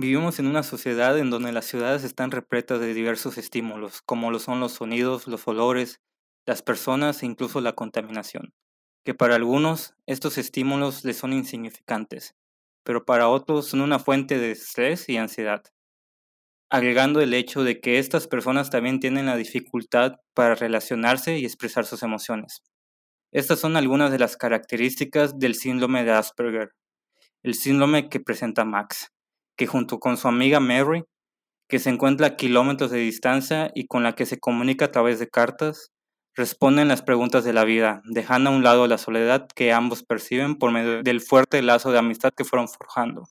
Vivimos en una sociedad en donde las ciudades están repletas de diversos estímulos, como lo son los sonidos, los olores, las personas e incluso la contaminación, que para algunos estos estímulos les son insignificantes, pero para otros son una fuente de estrés y ansiedad. Agregando el hecho de que estas personas también tienen la dificultad para relacionarse y expresar sus emociones. Estas son algunas de las características del síndrome de Asperger, el síndrome que presenta Max que junto con su amiga Mary, que se encuentra a kilómetros de distancia y con la que se comunica a través de cartas, responden las preguntas de la vida, dejando a un lado la soledad que ambos perciben por medio del fuerte lazo de amistad que fueron forjando.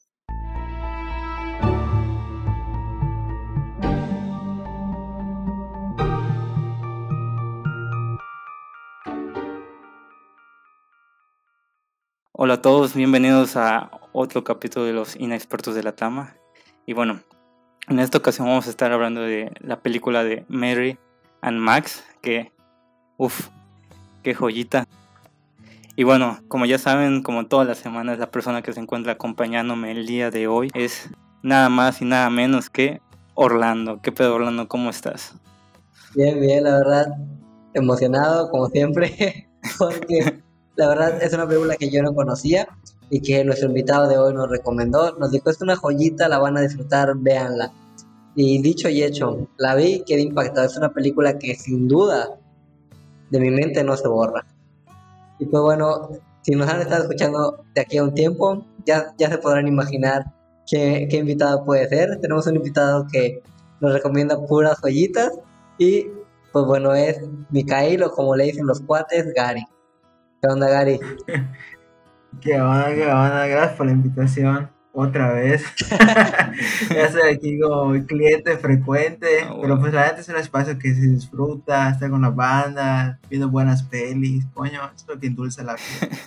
Hola a todos, bienvenidos a otro capítulo de los inexpertos de la Tama. Y bueno, en esta ocasión vamos a estar hablando de la película de Mary and Max, que, uff, qué joyita. Y bueno, como ya saben, como todas las semanas, la persona que se encuentra acompañándome el día de hoy es nada más y nada menos que Orlando. ¿Qué pedo, Orlando? ¿Cómo estás? Bien, bien, la verdad, emocionado como siempre, porque la verdad es una película que yo no conocía y que nuestro invitado de hoy nos recomendó. Nos dijo, es una joyita, la van a disfrutar, véanla. Y dicho y hecho, la vi, quedé impactado. Es una película que sin duda de mi mente no se borra. Y pues bueno, si nos han estado escuchando de aquí a un tiempo, ya, ya se podrán imaginar qué, qué invitado puede ser. Tenemos un invitado que nos recomienda puras joyitas y pues bueno, es Micael o como le dicen los cuates, Gary. ¿Qué onda, Gary? ¿Qué onda, qué onda? Gracias por la invitación. Otra vez. ya estoy aquí como cliente frecuente. Ah, pero pues la es un espacio que se disfruta, estar con la banda, viendo buenas pelis. Coño, es lo que endulza la vida.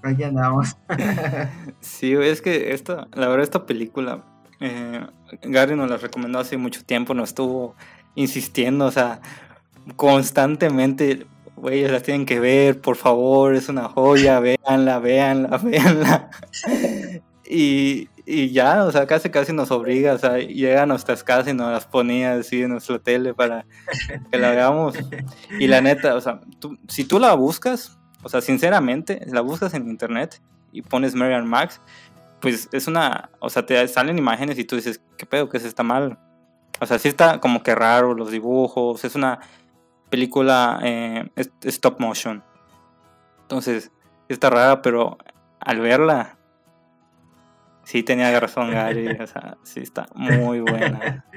Pero aquí andamos. sí, es que esta, la verdad, esta película, eh, Gary nos la recomendó hace mucho tiempo, nos estuvo insistiendo, o sea, constantemente güey, las tienen que ver, por favor, es una joya, véanla, véanla, véanla. y, y ya, o sea, casi casi nos obliga, o sea, llega a nuestras casas y nos las ponía así en nuestro tele para que la veamos. Y la neta, o sea, tú, si tú la buscas, o sea, sinceramente, la buscas en internet y pones Marian Max, pues es una, o sea, te salen imágenes y tú dices, ¿qué pedo? ¿Qué se está mal? O sea, sí está como que raro los dibujos, es una película eh, stop motion. Entonces, está rara, pero al verla, sí tenía razón Gary. o sea, sí está muy buena.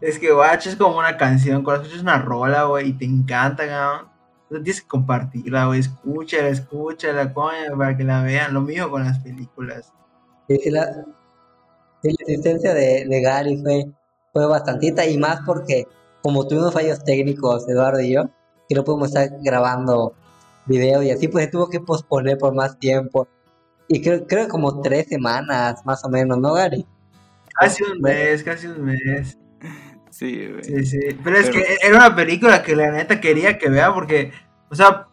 Es que Watch es como una canción, cuando escuchas una rola, güey, y te encanta, cabrón. Tienes que compartirla, güey, escúchala, escúchala, coño, para que la vean. Lo mismo con las películas. Sí, la, la existencia de, de Gary fue, fue bastantita y más porque como tuvimos fallos técnicos, Eduardo y yo, que no pudimos estar grabando video y así, pues se tuvo que posponer por más tiempo. Y creo, creo como tres semanas, más o menos, ¿no, Gary? Casi un mes, casi un mes. Sí, güey. Sí, sí. Pero es que era una película que la neta quería que vea porque, o sea,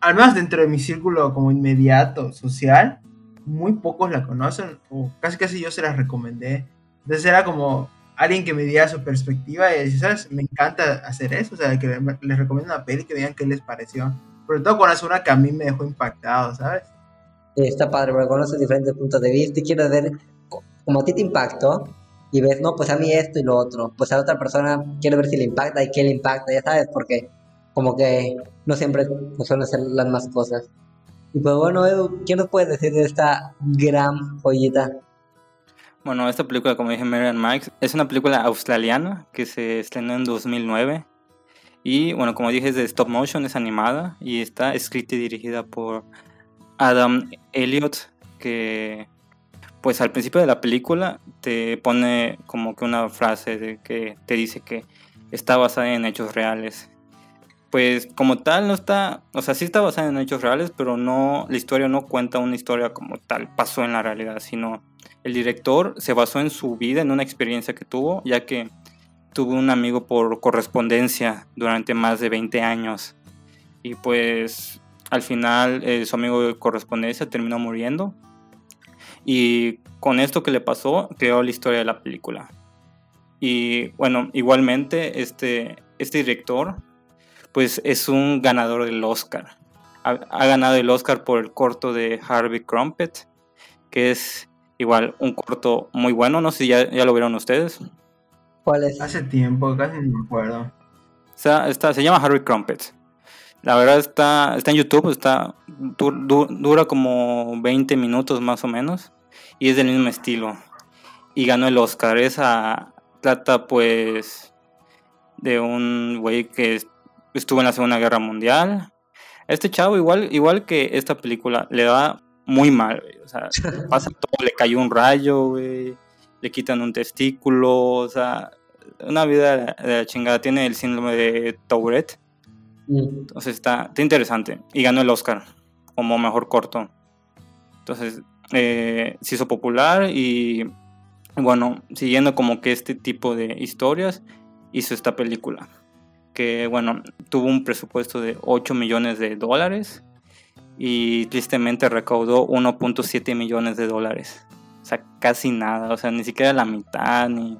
al menos dentro de mi círculo como inmediato, social, muy pocos la conocen, o casi casi yo se las recomendé. Entonces era como, alguien que me diera su perspectiva y ¿sabes? Me encanta hacer eso, o sea, que les recomiendo una peli que vean qué les pareció. Sobre todo con es una que a mí me dejó impactado, ¿sabes? Está padre, porque conoces diferentes puntos de vista y quiero ver como a ti te impactó y ves, no, pues a mí esto y lo otro. Pues a otra persona quiero ver si le impacta y qué le impacta, ya sabes, porque como que no siempre suelen ser las más cosas. Y pues bueno, Edu, ¿qué nos puedes decir de esta gran joyita? Bueno, esta película, como dije, Marian Max, es una película australiana que se estrenó en 2009. Y bueno, como dije, es de stop motion, es animada y está escrita y dirigida por Adam Elliott, que pues al principio de la película te pone como que una frase de que te dice que está basada en hechos reales. Pues como tal no está, o sea, sí está basada en hechos reales, pero no, la historia no cuenta una historia como tal, pasó en la realidad, sino el director se basó en su vida, en una experiencia que tuvo, ya que tuvo un amigo por correspondencia durante más de 20 años. Y pues al final eh, su amigo de correspondencia terminó muriendo. Y con esto que le pasó, creó la historia de la película. Y bueno, igualmente este, este director, pues es un ganador del Oscar. Ha, ha ganado el Oscar por el corto de Harvey Crumpet, que es igual un corto muy bueno. No sé si ya, ya lo vieron ustedes. ¿Cuál es? Hace tiempo, casi no me acuerdo. O sea, está, se llama Harvey Crumpet. La verdad está, está en YouTube, está, du- du- dura como 20 minutos más o menos y es del mismo estilo. Y ganó el Oscar. Esa trata pues de un güey que est- estuvo en la Segunda Guerra Mundial. Este chavo igual, igual que esta película le va muy mal, güey. O sea, pasa todo, le cayó un rayo, güey. Le quitan un testículo, o sea, una vida de la- chingada. Tiene el síndrome de Tourette. Mm. Entonces está, está interesante. Y ganó el Oscar como mejor corto. Entonces eh, se hizo popular y bueno, siguiendo como que este tipo de historias, hizo esta película. Que bueno, tuvo un presupuesto de 8 millones de dólares y tristemente recaudó 1.7 millones de dólares. O sea, casi nada, o sea, ni siquiera la mitad, ni,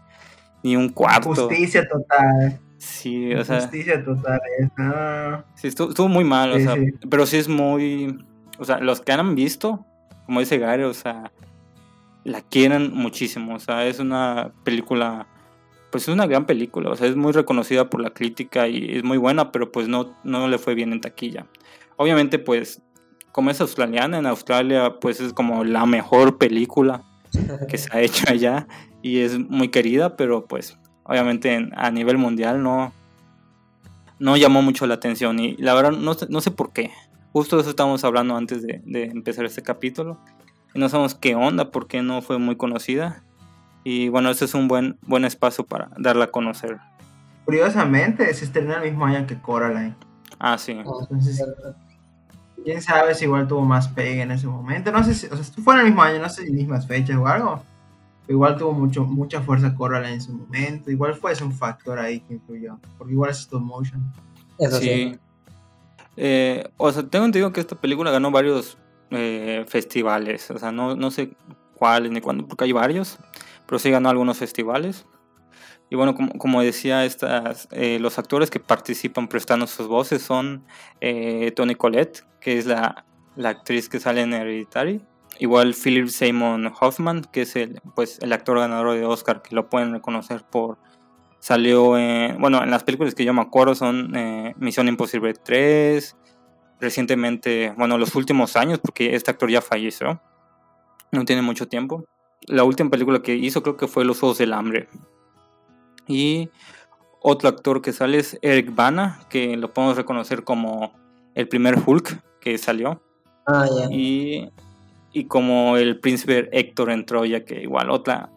ni un cuarto. Justicia total. Sí, o sea, Justicia total. no. Sí, estuvo, estuvo muy mal, o sea, sí. pero sí es muy, o sea, los que han visto, como dice Gary, o sea, la quieren muchísimo, o sea, es una película, pues es una gran película, o sea, es muy reconocida por la crítica y es muy buena, pero pues no, no le fue bien en taquilla. Obviamente, pues, como es australiana, en Australia, pues es como la mejor película que se ha hecho allá y es muy querida, pero pues obviamente en- a nivel mundial no, no llamó mucho la atención y la verdad no, sé- no sé por qué. Justo de eso estábamos hablando antes de, de empezar este capítulo y no sabemos qué onda, por qué no fue muy conocida y bueno, este es un buen, buen espacio para darla a conocer. Curiosamente, se estrenó el mismo año que Coraline. Ah, sí. Ah, Entonces. Quién sabe si igual tuvo más pegue en ese momento. No sé si, o sea, fue en el mismo año, no sé si mismas fechas o algo. Pero igual tuvo mucho, mucha fuerza Coraline en su momento. Igual fue ese un factor ahí que influyó. Porque igual es stop motion. Eso sí. Sí. Eh, o sea, tengo entendido que esta película ganó varios eh, festivales. O sea, no, no sé cuáles ni cuándo, porque hay varios. Pero sí ganó algunos festivales. Y bueno, como, como decía, estas, eh, los actores que participan prestando sus voces son eh, Toni Collette, que es la, la actriz que sale en Hereditary. Igual Philip Seymour Hoffman, que es el, pues, el actor ganador de Oscar, que lo pueden reconocer por Salió en, bueno, en las películas que yo me acuerdo son eh, Misión Imposible 3, recientemente, bueno, los últimos años, porque este actor ya falleció, no tiene mucho tiempo. La última película que hizo creo que fue Los Ojos del Hambre. Y otro actor que sale es Eric Bana, que lo podemos reconocer como el primer Hulk que salió. Ah, ya. Y, y como el príncipe Héctor en Troya, que igual otra,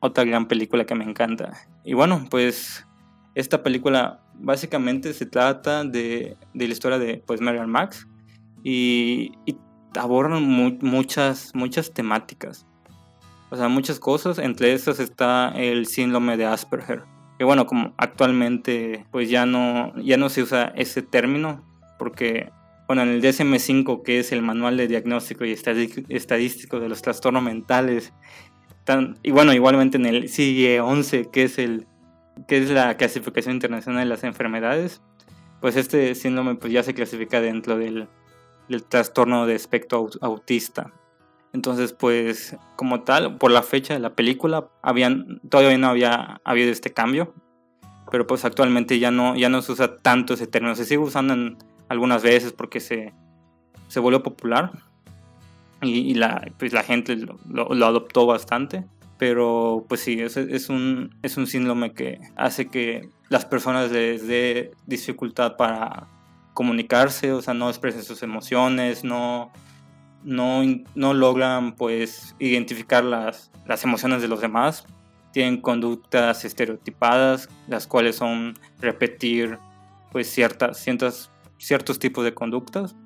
otra gran película que me encanta. Y bueno, pues esta película básicamente se trata de, de la historia de pues Marian Max y, y abordan mu- muchas, muchas temáticas. O sea, muchas cosas, entre esas está el síndrome de Asperger. Que bueno, como actualmente pues ya no, ya no se usa ese término porque bueno, en el DSM-5, que es el Manual de Diagnóstico y Estadístico de los Trastornos Mentales, y bueno, igualmente en el CIE-11, que es, el, que es la clasificación internacional de las enfermedades, pues este síndrome pues ya se clasifica dentro del, trastorno de espectro au- autista. Entonces, pues, como tal, por la fecha de la película, habían, todavía no había habido este cambio, pero pues actualmente ya no, ya no se usa tanto ese término, se sigue usando en algunas veces porque se, se volvió popular y, la, pues la gente lo adoptó bastante. Pero pues sí, es, es, un, es un síndrome que hace que las personas les dé dificultad para comunicarse, o sea, no expresen sus emociones, no, no, no logran pues identificar las, las emociones de los demás. Tienen conductas estereotipadas, las cuales son repetir pues ciertas, ciertas, ciertos tipos de conductas.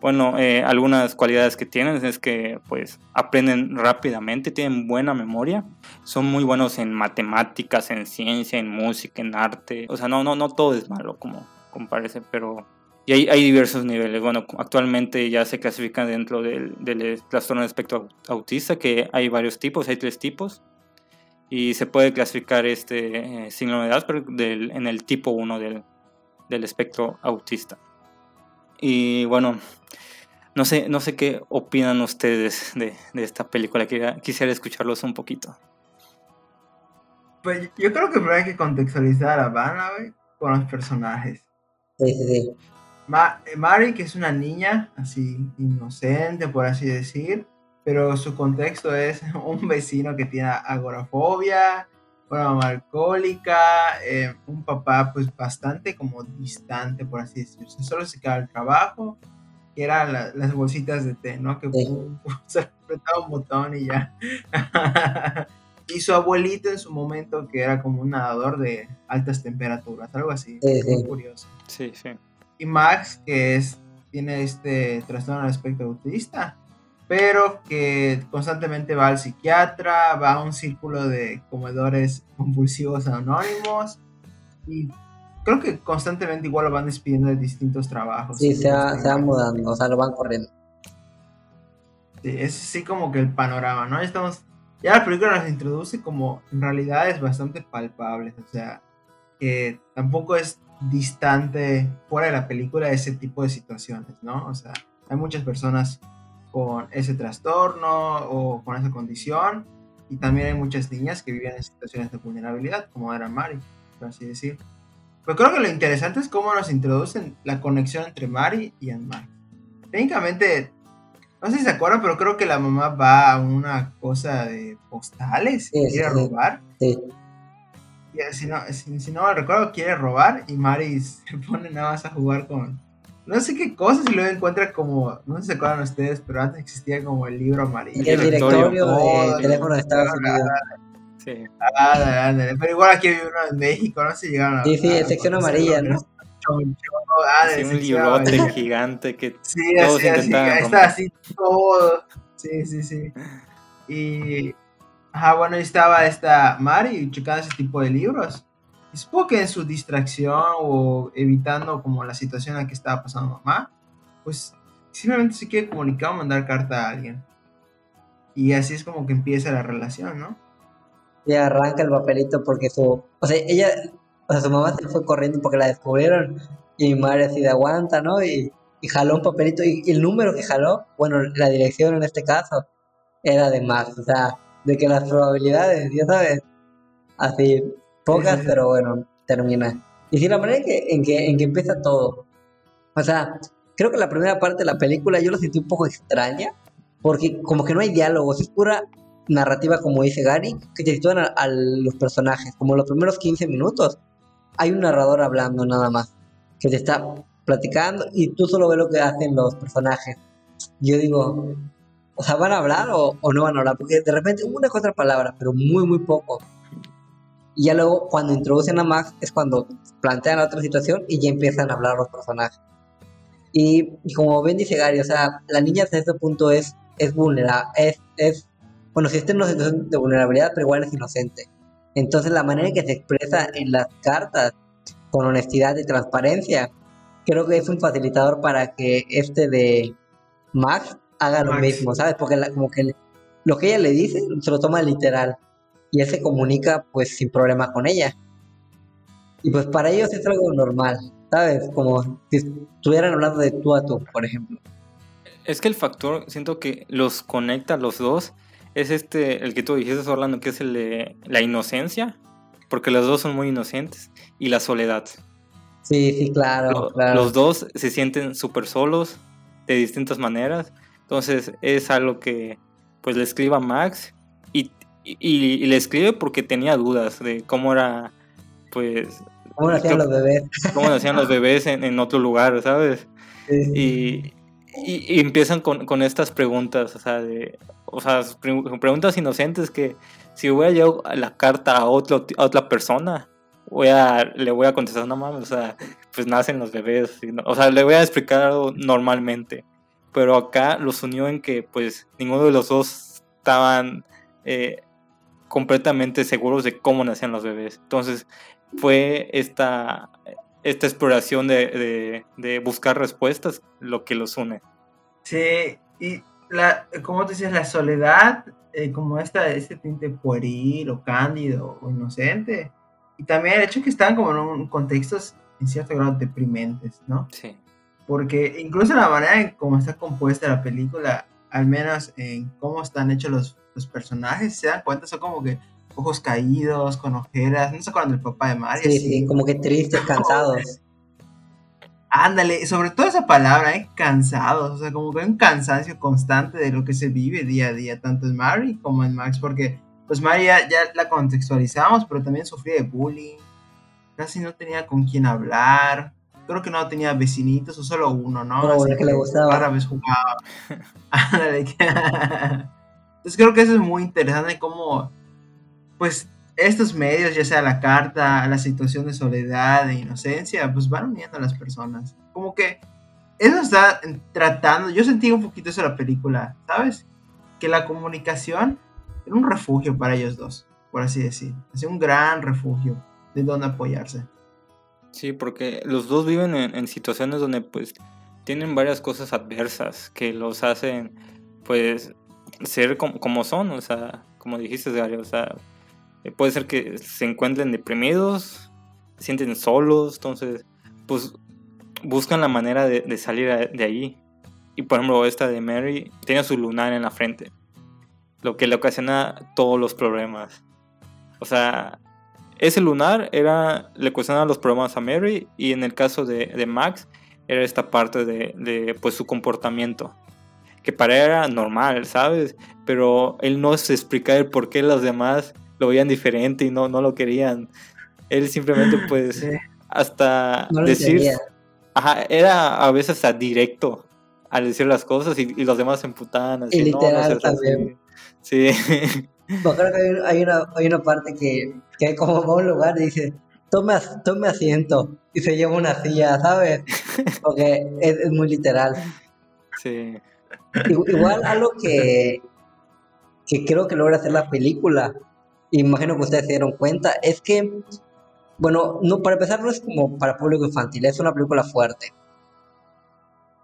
Bueno, eh, algunas cualidades que tienen es que pues aprenden rápidamente, tienen buena memoria, son muy buenos en matemáticas, en ciencia, en música, en arte. O sea, no, no, no todo es malo como, como parece, pero Y hay, hay diversos niveles. Bueno, actualmente ya se clasifican dentro del, del trastorno de espectro autista, que hay varios tipos, hay tres tipos. Y se puede clasificar este eh, signo de edad del, en el tipo 1 del, del espectro autista. Y bueno, no sé, no sé qué opinan ustedes de, de esta película. Quisiera, quisiera escucharlos un poquito. Pues yo creo que primero hay que contextualizar a Vanna, güey, con los personajes. Sí, sí, sí. Ma Mari, que es una niña así inocente, por así decir, pero su contexto es un vecino que tiene agorafobia, una mamá alcohólica, eh, un papá pues bastante como distante, por así decirlo. Solo se queda el trabajo, que eran las bolsitas de té, ¿no? Que Sí. se apretaba un botón y ya. y su abuelito en su momento, que era como un nadador de altas temperaturas, algo así. Sí, muy sí. curioso. Sí, sí. Y Max, que es, tiene este trastorno al espectro autista, pero que constantemente va al psiquiatra, va a un círculo de comedores compulsivos anónimos y creo que constantemente igual lo van despidiendo de distintos trabajos. Sí, se va, se va mudando, o sea, lo van corriendo. Sí, es así como que el panorama, ¿no? Estamos, ya la película nos introduce como en realidades bastante palpables, o sea, que tampoco es distante fuera de la película ese tipo de situaciones, ¿no? O sea, hay muchas personas con ese trastorno o con esa condición y también hay muchas niñas que viven en situaciones de vulnerabilidad, como era Mari, por así decir. Pero creo que lo interesante es cómo nos introducen la conexión entre Mari y Anne Técnicamente, no sé si se acuerdan, pero creo que la mamá va a una cosa de postales Sí, quiere sí, robar. Sí, si, no, si, si no me recuerdo, quiere robar y Mari se pone nada más a jugar con no sé qué cosas y luego encuentra como, no sé si se acuerdan ustedes, pero antes existía como el libro amarillo. el directorio. Oh, de teléfono de Estados Unidos. sí. Ándale. Pero igual aquí hay uno en México, no sé si llegaron a. Sí, sí, a- sección a- amarilla, ¿no? Chon, chon, ándale, Sí, un librote gigante que Sí, Todos así, así, intentaban ahí romper. está así todo. Sí, sí, sí. Y. Ajá, bueno, ahí estaba esta Mari checando ese tipo de libros. Y supongo que en su distracción o evitando como la situación en la que estaba pasando mamá, pues simplemente se quiere comunicar o mandar carta a alguien. Y así es como que empieza la relación, ¿no? Y arranca el papelito porque su. O sea, ella. O sea, su mamá se fue corriendo porque la descubrieron. Y mi madre así de aguanta, ¿no? Y, y jaló un papelito. Y, y el número que jaló, bueno, la dirección en este caso, era de Max. O sea, de que las probabilidades, ya sabes, así, pocas, pero bueno, termina. Y sí, la manera en que, en que, en que empieza todo. O sea, creo que la primera parte de la película yo lo sentí un poco extraña. Porque como que no hay diálogos, es pura narrativa, como dice Gary, que te sitúan a, a los personajes. Como los primeros 15 minutos, hay un narrador hablando nada más, que te está platicando y tú solo ves lo que hacen los personajes. Yo digo, o sea, ¿van a hablar o, o no van a hablar? Porque de repente una que otra palabra, pero muy, muy poco. Y ya luego, cuando introducen a Max, es cuando plantean la otra situación y ya empiezan a hablar los personajes. Y, y como bien dice Gary, o sea, la niña hasta este punto es, es vulnerable, es, es, bueno, si está en una situación de vulnerabilidad, pero igual es inocente. Entonces la manera en que se expresa en las cartas, con honestidad y transparencia, creo que es un facilitador para que este de Max haga lo Max. mismo, ¿sabes? Porque la- como que le- lo que ella le dice se lo toma literal y él se comunica pues sin problema con ella. Y pues para ellos es algo normal, ¿sabes? Como si estuvieran hablando de tú a tú, por ejemplo. Es que el factor, siento que los conecta a los dos, es este, el que tú dijiste, Orlando, que es el de la inocencia, porque los dos son muy inocentes, y la soledad. Sí, sí, claro, Lo- claro. Los dos se sienten súper solos, de distintas maneras, entonces es algo que pues le escribe a Max, y, y, y le escribe porque tenía dudas de cómo era, pues, ¿Cómo lo hacían creo- los bebés? cómo nacían los bebés en, en otro lugar, ¿sabes? Sí, y, y- empiezan con, con estas preguntas, o sea, de, o sea, pre- preguntas inocentes que si voy a llevar la carta a, otro, a otra persona, voy a, le voy a contestar, no mames, o sea, pues nacen los bebés, no- o sea, le voy a explicar algo normalmente, pero acá los unió en que pues ninguno de los dos estaban eh, completamente seguros de cómo nacían los bebés, entonces fue esta esta exploración de, de, de buscar respuestas lo que los une. Sí, y la, como te decías, la soledad, eh, como esta, este tinte pueril o cándido o inocente, y también el hecho que están como en un contextos en cierto grado deprimentes, ¿no? Sí. Porque incluso la manera en cómo está compuesta la película, al menos en cómo están hechos los, los personajes, se dan cuenta, son como que ojos caídos, con ojeras, no se acuerdan del papá de Mario. Sí, sí, como que tristes, cansados. Ándale, sobre todo esa palabra, ¿eh? cansados, o sea, como que hay un cansancio constante de lo que se vive día a día, tanto en Mary como en Max, porque pues Mary ya, ya la contextualizamos, pero también sufría de bullying, casi no tenía con quién hablar, creo que no tenía vecinitos o solo uno, ¿no? Pero Así bueno, que le gustaba. Rara vez jugaba. Que- Entonces creo que eso es muy interesante cómo, pues, estos medios, ya sea la carta, la situación de soledad, de inocencia, pues van uniendo a las personas. Como que eso está tratando, yo sentí un poquito eso en la película, ¿sabes? Que la comunicación era un refugio para ellos dos, por así decir. Es un gran refugio de donde apoyarse. Sí, porque los dos viven en, en situaciones donde pues tienen varias cosas adversas que los hacen pues ser como, como son, o sea, como dijiste, Gary, o sea, eh, puede ser que se encuentren deprimidos, se sienten solos, entonces pues buscan la manera de, salir de ahí. Y por ejemplo, esta de Mary tiene su lunar en la frente, lo que le ocasiona todos los problemas. O sea, ese lunar era, le ocasionaba los problemas a Mary y en el caso de, de Max era esta parte de, de, pues su comportamiento que para él era normal, ¿sabes? Pero él no se explicaba el por qué los demás lo veían diferente y no, no lo querían. Él simplemente pues Sí. hasta No decir, entendía. ajá, era a veces hasta directo al decir las cosas y, y los demás se emputaban así, Y "No, no literal seas así". también. Sí. Acuerdo que hay, un- hay una, hay una parte que, que como va a un lugar y dice, tome, tome asiento y se lleva una silla, ¿sabes? Porque es, es muy literal. sí. Igu- Igual algo que, que creo que logra hacer la película, imagino que ustedes se dieron cuenta, es que, bueno, no, para empezar no es como para público infantil, es una película fuerte.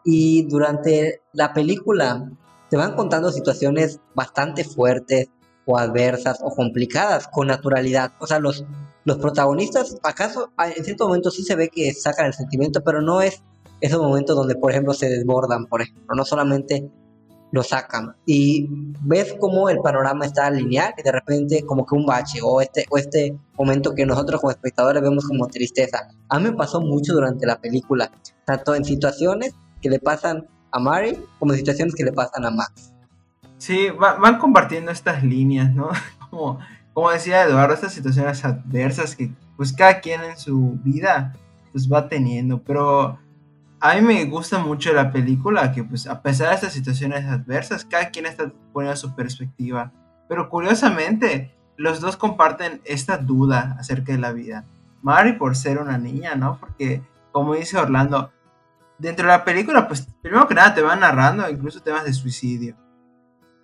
Y durante la película te van contando situaciones bastante fuertes o adversas o complicadas con naturalidad. O sea, los, los protagonistas, acaso a- en cierto momento sí se ve que sacan el sentimiento, pero no es esos momentos donde, por ejemplo, se desbordan, por ejemplo, no solamente lo sacan. Y ves cómo el panorama está lineal y de repente como que un bache o este, o este momento que nosotros como espectadores vemos como tristeza. A mí me pasó mucho durante la película, tanto en situaciones que le pasan a Mary como en situaciones que le pasan a Max. Sí, va- van compartiendo estas líneas, ¿no? Como, como decía Eduardo, estas situaciones adversas que pues cada quien en su vida pues va teniendo, pero a mí me gusta mucho la película que pues a pesar de estas situaciones adversas, cada quien está poniendo su perspectiva, pero curiosamente los dos comparten esta duda acerca de la vida. Mari por ser una niña, ¿no? Porque como dice Orlando, dentro de la película pues primero que nada te van narrando incluso temas de suicidio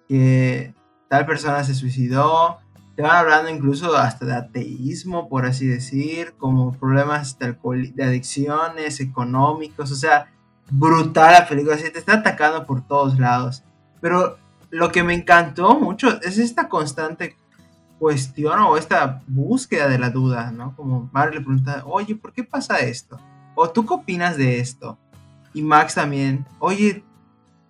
que tal persona se suicidó. Te van hablando incluso hasta de ateísmo, por así decir, como problemas de, de adicciones, económicos, o sea, brutal la película, así te está atacando por todos lados. Pero lo que me encantó mucho es esta constante cuestión o esta búsqueda de la duda, ¿no? Como Mario le pregunta, oye, ¿por qué pasa esto? O tú qué opinas de esto? Y Max también, oye,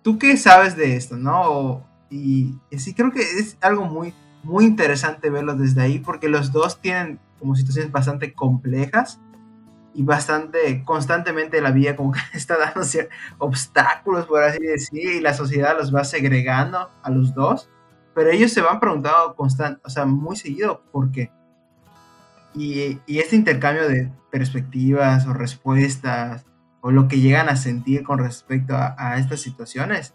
¿tú qué sabes de esto? ¿No? Y, y sí creo que es algo muy, muy interesante verlo desde ahí porque los dos tienen como situaciones bastante complejas y bastante constantemente la vida como que está dando obstáculos, por así decir, y la sociedad los va segregando a los dos, pero ellos se van preguntando constant, o sea, muy seguido por qué. Y, y este intercambio de perspectivas o respuestas o lo que llegan a sentir con respecto a, a estas situaciones,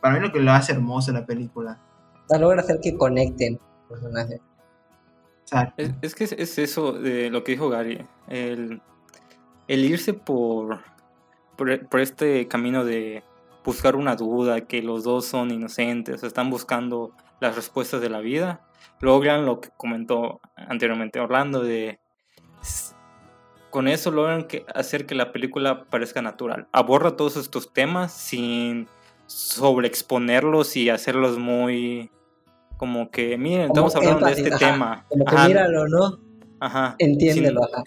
para mí lo que lo hace hermoso la película. Sea, logra hacer que conecten los personajes. Es, es que es, es eso de lo que dijo Gary, el, el irse por, por, por este camino de buscar una duda, que los dos son inocentes, están buscando las respuestas de la vida, logran lo que comentó anteriormente Orlando, de con eso logran que, hacer que la película parezca natural. Aborda todos estos temas sin sobreexponerlos y hacerlos muy como que, miren, estamos hablando de este tema. Como que míralo, ¿no? Ajá. Entiéndelo, ajá.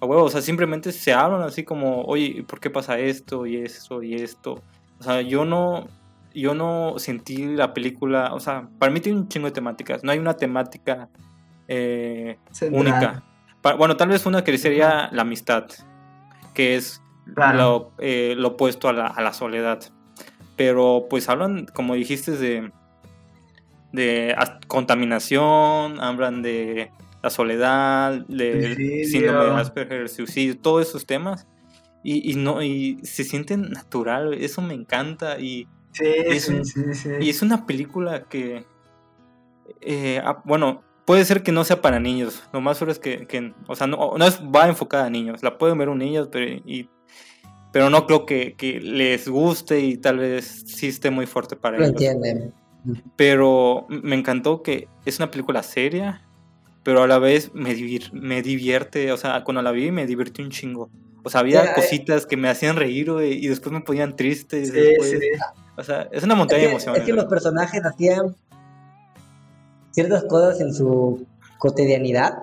A huevo, o sea, simplemente se hablan así como, oye, ¿por qué pasa esto y eso y esto? O sea, yo no, yo no sentí la película, o sea, para mí tiene un chingo de temáticas, no hay una temática eh, única. bueno, tal vez una que sería la amistad, que es lo, eh, lo, opuesto a la, a la soledad. Pero pues hablan, como dijiste, de, de contaminación, hablan de la soledad, del síndrome de Asperger, suicidio, todos esos temas. Y, y, no, y se sienten natural, eso me encanta. Y, sí, es, y es una película que, eh, ah, bueno, puede ser que no sea para niños. Lo más solo es que, que o sea, no, no es, va enfocada a niños. La pueden ver un niño, pero, y, pero no creo que, que, les guste y tal vez sí esté muy fuerte para Lo ellos. entienden. Pero me encantó que es una película seria, pero a la vez me, me divierte, o sea, cuando la vi me divirtió un chingo. O sea, había Yeah, cositas que me hacían reír güey, y después me ponían triste. y Sí, después- sí. O sea, es una montaña Es de emociones. es que los personajes hacían ciertas cosas en su cotidianidad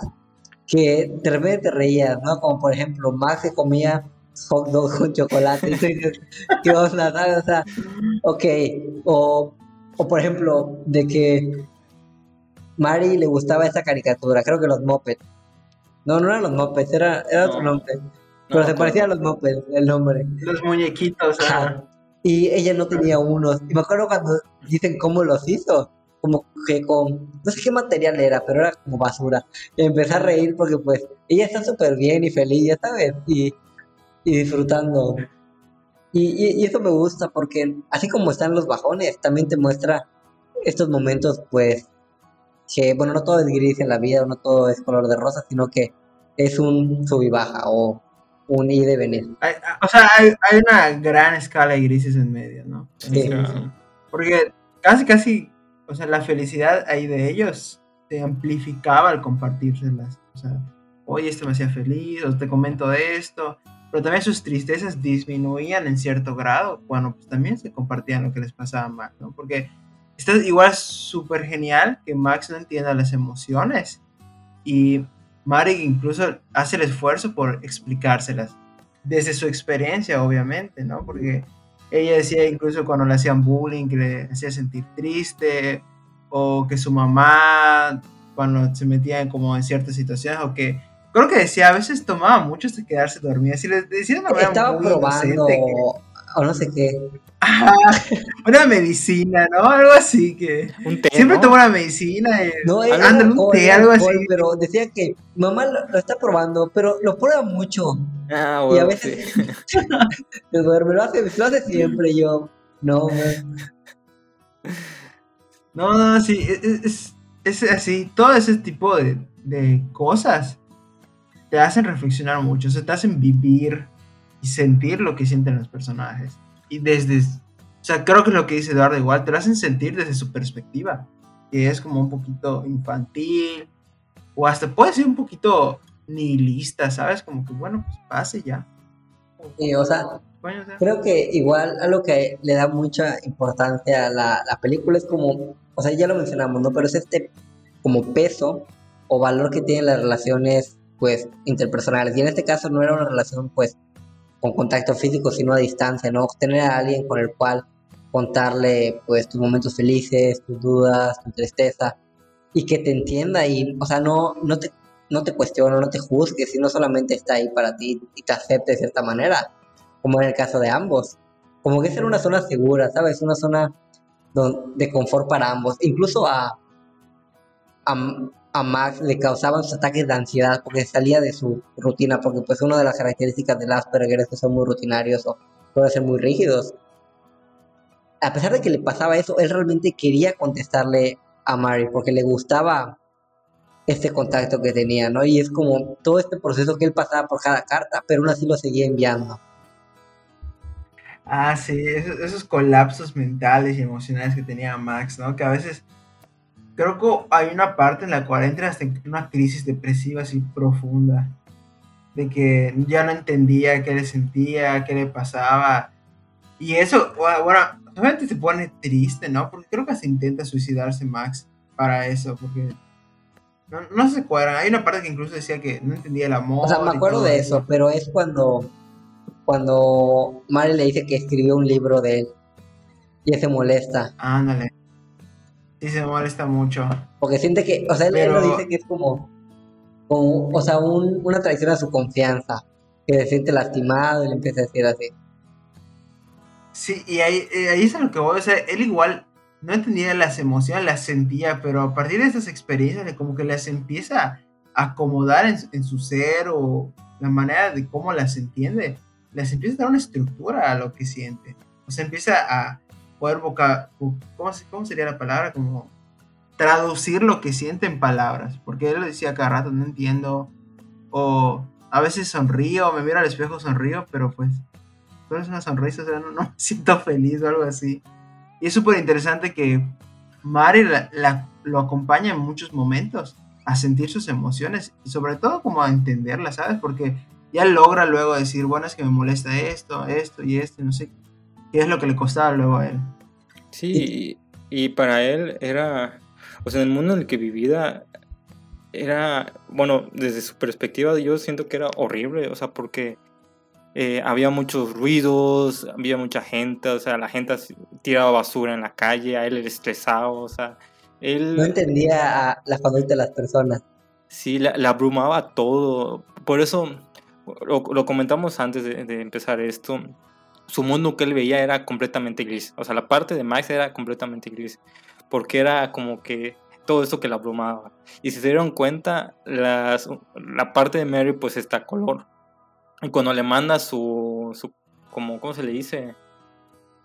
que de repente te reías, ¿no? Como por ejemplo, Max se comía hot dog con chocolate ¿qué onda? ¿sabes? O sea, ok. O, o por ejemplo, de que Mari le gustaba esa caricatura, creo que los Muppets. No, no eran los Muppets, era, era otro No. nombre. Pero No, se no, parecía a los Muppets, el nombre. Los muñequitos. Ajá. Y ella no tenía unos. Y me acuerdo cuando dicen cómo los hizo. Como que con. No sé qué material era, pero era como basura. Y empecé a reír porque, pues, ella está súper bien y feliz, ya sabes. Y, y disfrutando. Y, y, y eso me gusta porque, así como están los bajones, también te muestra estos momentos, pues, que, bueno, no todo es gris en la vida, no todo es color de rosa, sino que es un sub y baja o un ida y venir. Hay- o sea, hay, hay una gran escala de grises en medio, ¿no? Sí. Claro. Porque casi, casi, o sea, la felicidad ahí de ellos se amplificaba al compartírselas. O sea, oye, esto me hacía feliz, o te comento de esto. Pero también sus tristezas disminuían en cierto grado. Bueno, pues también se compartían lo que les pasaba a Max, ¿no? Porque está igual súper genial que Max no entienda las emociones. Y Mari incluso hace el esfuerzo por explicárselas. Desde su experiencia, obviamente, ¿no? Porque ella decía incluso cuando le hacían bullying que le hacía sentir triste o que su mamá cuando se metía en como en ciertas situaciones o que creo que decía a veces tomaba mucho hasta quedarse dormida así le decía de una manera Estaba muy probando que- o no sé qué. Una medicina no algo así que Un té, siempre ¿no? toma una medicina y No, era un alcohol, té era algo alcohol, así Pero decía que mamá lo, lo está probando, pero lo prueba mucho. Ah, y a bueno, veces sí. se duerme, lo hace, lo hace siempre yo. No, güey. No, no, sí, es, es, es así, todo ese tipo de, de cosas te hacen reflexionar mucho, o sea, te hacen vivir y sentir lo que sienten los personajes. Y desde, o sea, creo que es lo que dice Eduardo igual, te lo hacen sentir desde su perspectiva, que es como un poquito infantil, o hasta puede ser un poquito nihilista, ¿sabes? Como que, bueno, pues pase ya. Sí, o sea, Bueno, o sea, creo que igual algo que le da mucha importancia a la, la película es como, o sea, ya lo mencionamos, ¿no? Pero es este como peso o valor que tienen las relaciones, pues, interpersonales. Y en este caso no era una relación, pues, con contacto físico, sino a distancia, ¿no? Tener a alguien con el cual contarle, pues, tus momentos felices, tus dudas, tu tristeza, y que te entienda y, o sea, no, no te no te cuestiona, no te juzgue, sino solamente está ahí para ti y te acepte de cierta manera, como en el caso de ambos. Como que esa era una zona segura, ¿sabes? Una zona de confort para ambos. Incluso a, a Max le causaban sus ataques de ansiedad porque salía de su rutina, porque pues una de las características del Asperger es que son muy rutinarios o pueden ser muy rígidos. A pesar de que le pasaba eso, él realmente quería contestarle a Mary porque le gustaba este contacto que tenía, ¿no? Y es como todo este proceso que él pasaba por cada carta, pero aún así lo seguía enviando. Ah, sí, esos, esos colapsos mentales y emocionales que tenía Max, ¿no? Que a veces creo que hay una parte en la cual entra hasta en una crisis depresiva así profunda. de que ya no entendía qué le sentía, qué le pasaba. Y eso, bueno, obviamente se pone triste, ¿no? Porque creo que se intenta suicidarse Max para eso, porque no, no se cuadran. Hay una parte que incluso decía que no entendía el amor. O sea, me acuerdo de eso, pero es cuando, cuando Mari le dice que escribió un libro de él y se molesta. Ándale. Sí, se molesta mucho. Porque siente que, o sea, él, él lo Pero- dice que es como, como o sea, un- una traición a su confianza, que se siente lastimado y le empieza a decir así. Sí, y ahí, eh, ahí es a lo que voy. O sea, él igual no entendía las emociones, las sentía, pero a partir de esas experiencias, como que las empieza a acomodar en, en su ser o la manera de cómo las entiende, les empieza a dar una estructura a lo que siente. O sea, empieza a poder boca, ¿cómo, se- cómo sería la palabra? Como traducir lo que siente en palabras. Porque él lo decía cada rato, no entiendo. O a veces sonrío, me miro al espejo, sonrío, pero pues solo es una sonrisa, o sea, no, me siento feliz o algo así. Y es súper interesante que Mari la- lo acompaña en muchos momentos a sentir sus emociones y sobre todo como a entenderlas, ¿sabes? Porque ya logra luego decir, bueno, es que me molesta esto, esto y esto, no sé qué es lo que le costaba luego a él. Sí, y, y para él era, o sea, en el mundo en el que vivía, era, bueno, desde su perspectiva yo siento que era horrible, o sea, porque eh, había muchos ruidos, había mucha gente, o sea, la gente tiraba basura en la calle, a él le estresaba, o sea, él... No entendía a la conducta de las personas. Sí, la, la abrumaba todo. Por eso lo, lo comentamos antes de, de empezar esto. Su mundo que él veía era completamente gris. O sea, la parte de Max era completamente gris. Porque era como que todo esto que la abrumaba. Y si se dieron cuenta, las, la parte de Mary pues está a color. Y cuando le manda su, su como, ¿cómo se le dice?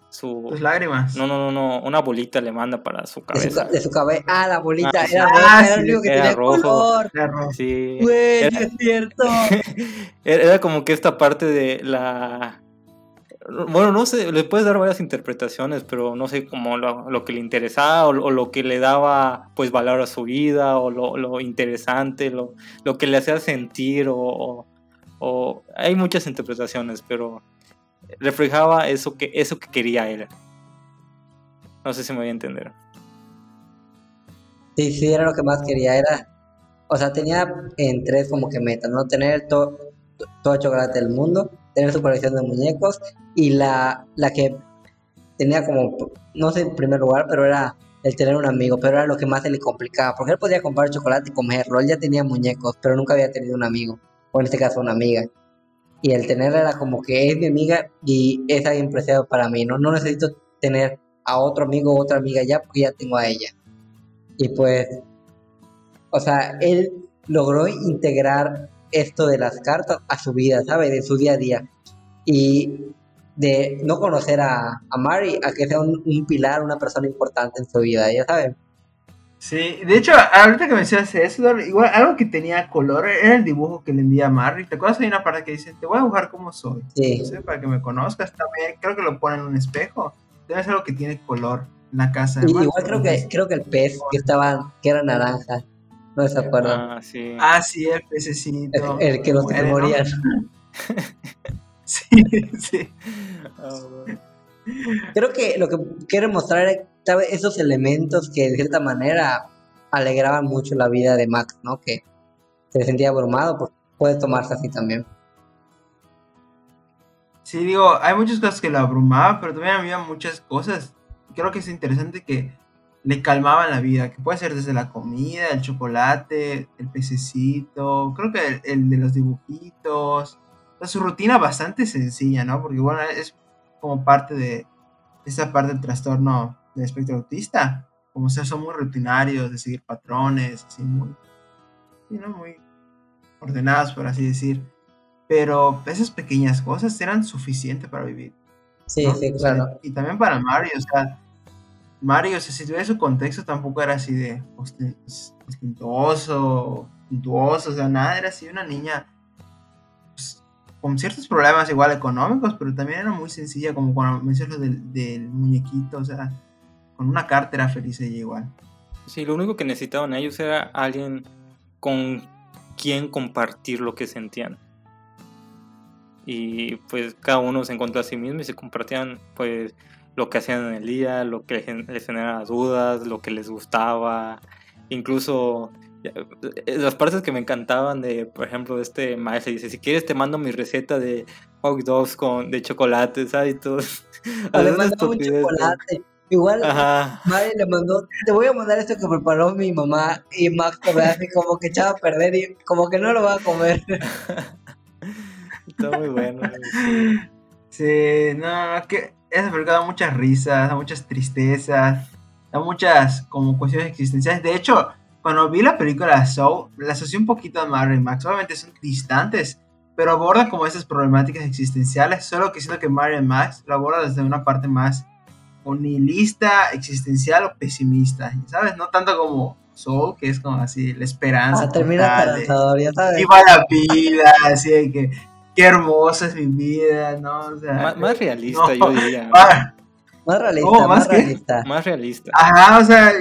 Su... Tus lágrimas. No, no, no, no, una bolita le manda para su De su, cabeza. de su cabeza. Ah, la bolita Ah, sí. era Ah, roja, era sí, el único que era tenía rojo. color. Claro. Sí. Güey, Era- es cierto. Era era como que esta parte de la... Bueno, no sé, le puedes dar varias interpretaciones, pero no sé, como lo, lo que le interesaba o, lo que le daba pues valor a su vida o lo, lo interesante, lo, lo que le hacía sentir o, Hay muchas interpretaciones, pero reflejaba eso que, eso que quería él. No sé si me voy a entender. Sí, sí, era lo que más quería. Era, o sea, tenía en tres como que metas, ¿no? Tener to- to- todo el chocolate del mundo, tener su colección de muñecos y la, la que tenía como, no sé en primer lugar, pero era el tener un amigo, pero era lo que más se le complicaba, porque él podía comprar chocolate y comerlo, él ya tenía muñecos, pero nunca había tenido un amigo, o en este caso una amiga. Y el tenerla era como que es mi amiga y es alguien preciado para mí, ¿no? No necesito tener a otro amigo o otra amiga ya porque ya tengo a ella. Y pues, o sea, él logró integrar esto de las cartas a su vida, ¿sabes? De su día a día. Y de no conocer a, a Mari a que sea un, un pilar, una persona importante en su vida, ya saben. Sí, de hecho, ahorita que mencionas eso, igual algo que tenía color era el dibujo que le envía a Marry. ¿Te acuerdas? Hay una parte que dice, te voy a dibujar como soy. Sí. Para que me conozcas también. Creo que lo ponen en un espejo. Debe ser algo que tiene color en la casa. de Y Marry. igual creo que, creo que el pez que estaba, que era naranja, no se acuerdan. Ah, sí. Ah, sí, el pececito. el, el que los Muere, ¿no? morían. Sí, sí. Ah, bueno. Creo que lo que quiere mostrar es esos elementos que de cierta manera alegraban mucho la vida de Max, ¿no? Que se sentía abrumado, pues puede tomarse así también. Sí, digo, hay muchas cosas que lo abrumaban, pero también había muchas cosas. Creo que es interesante que le calmaban la vida, que puede ser desde la comida, el chocolate, el pececito, creo que el, el de los dibujitos. O sea, su rutina bastante sencilla, ¿no? Porque bueno, es como parte de esa parte del trastorno del espectro autista. Como sea, son muy rutinarios, de seguir patrones, así muy, muy ordenados, por así decir. Pero esas pequeñas cosas eran suficientes para vivir. Sí, ¿no? sí, O sea, claro. y también para Mario, o sea, Mario, o sea, si tuviera su contexto, tampoco era así de osten- ostentoso, suntuoso, o sea, nada, era así una niña pues, con ciertos problemas igual económicos, pero también era muy sencilla, como cuando mencionas lo del, del muñequito, o sea, con una carta era feliz ella igual. Sí, lo único que necesitaban ellos era alguien con quien compartir lo que sentían. y pues cada uno se encontró a sí mismo y se compartían pues lo que hacían en el día, lo que les generaba dudas, lo que les gustaba, incluso eh, las partes que me encantaban de, por ejemplo, este maestro dice, si quieres te mando mi receta de hot dogs con, de chocolate, ¿sabes? Y todo. Un chocolate. Igual, Mari le mandó, te voy a mandar esto que preparó mi mamá y Max como que echaba a perder y como que no lo va a comer. Está muy bueno. Sí, no, que esa película da muchas risas, da muchas tristezas, da muchas como cuestiones existenciales. De hecho, cuando vi la película Soul, la asocié un poquito a Mario y Max. Obviamente son distantes, pero abordan como esas problemáticas existenciales, solo que siento que Mario y Max lo aborda desde una parte más nihilista, existencial o pesimista, ¿sabes? No tanto como Soul, que es como así la esperanza. Ah, termina esperanzador, ya sabes. Viva la vida, así de que qué hermosa es mi vida, ¿no? O sea, más, realista, yo diría. Más, realista, más, realista. Más realista. Ajá, o sea,